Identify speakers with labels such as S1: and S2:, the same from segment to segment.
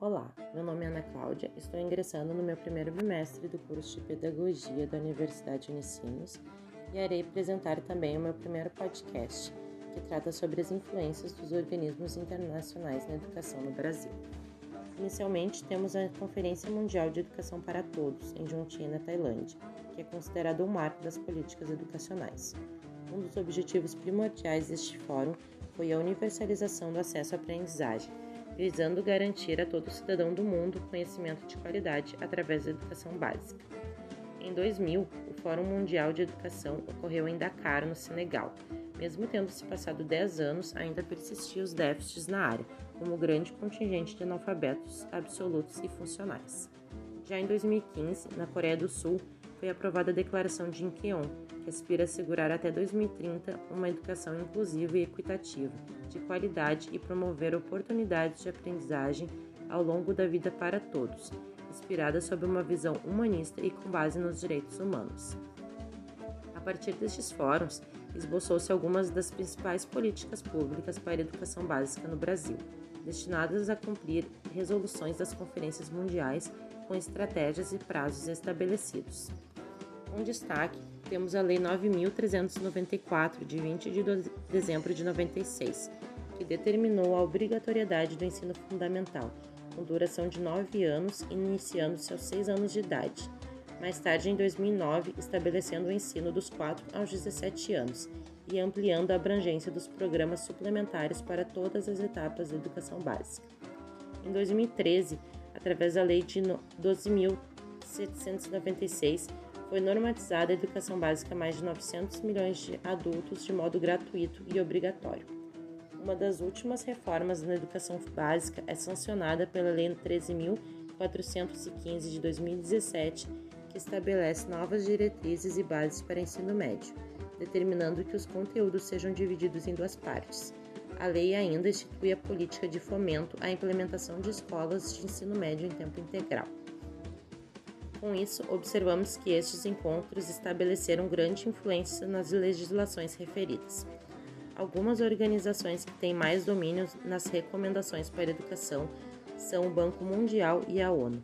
S1: Olá, meu nome é Ana Cláudia, estou ingressando no meu primeiro bimestre do curso de Pedagogia da Universidade Unicinos e irei apresentar também o meu primeiro podcast, que trata sobre as influências dos organismos internacionais na educação no Brasil. Inicialmente, temos a Conferência Mundial de Educação para Todos, em Juntin, na Tailândia, que é considerado o um marco das políticas educacionais. Um dos objetivos primordiais deste fórum foi a universalização do acesso à aprendizagem, visando garantir a todo cidadão do mundo conhecimento de qualidade através da educação básica. Em 2000, o Fórum Mundial de Educação ocorreu em Dakar, no Senegal. Mesmo tendo se passado 10 anos, ainda persistiam os déficits na área, como o grande contingente de analfabetos absolutos e funcionais. Já em 2015, na Coreia do Sul, foi aprovada a Declaração de Incheon, que aspira a assegurar até 2030 uma educação inclusiva e equitativa, de qualidade e promover oportunidades de aprendizagem ao longo da vida para todos, inspirada sob uma visão humanista e com base nos direitos humanos. A partir destes fóruns, esboçou-se algumas das principais políticas públicas para a educação básica no Brasil, destinadas a cumprir resoluções das conferências mundiais com estratégias e prazos estabelecidos. Um destaque temos a Lei 9.394, de 20 de dezembro de 96, que determinou a obrigatoriedade do ensino fundamental, com duração de 9 anos, iniciando-se aos 6 anos de idade. Mais tarde, em 2009, estabelecendo o ensino dos 4 aos 17 anos e ampliando a abrangência dos programas suplementares para todas as etapas da educação básica. Em 2013, através da Lei de 12.796, foi normatizada a educação básica a mais de 900 milhões de adultos de modo gratuito e obrigatório. Uma das últimas reformas na educação básica é sancionada pela Lei 13.415 de 2017, que estabelece novas diretrizes e bases para ensino médio, determinando que os conteúdos sejam divididos em duas partes. A lei ainda institui a política de fomento à implementação de escolas de ensino médio em tempo integral. Com isso, observamos que estes encontros estabeleceram grande influência nas legislações referidas. Algumas organizações que têm mais domínio nas recomendações para a educação são o Banco Mundial e a ONU.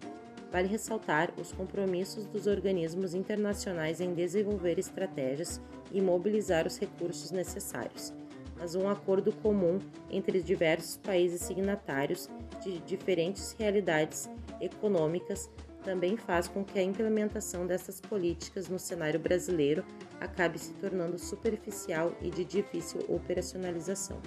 S1: Vale ressaltar os compromissos dos organismos internacionais em desenvolver estratégias e mobilizar os recursos necessários, mas um acordo comum entre diversos países signatários de diferentes realidades econômicas também faz com que a implementação dessas políticas no cenário brasileiro acabe se tornando superficial e de difícil operacionalização.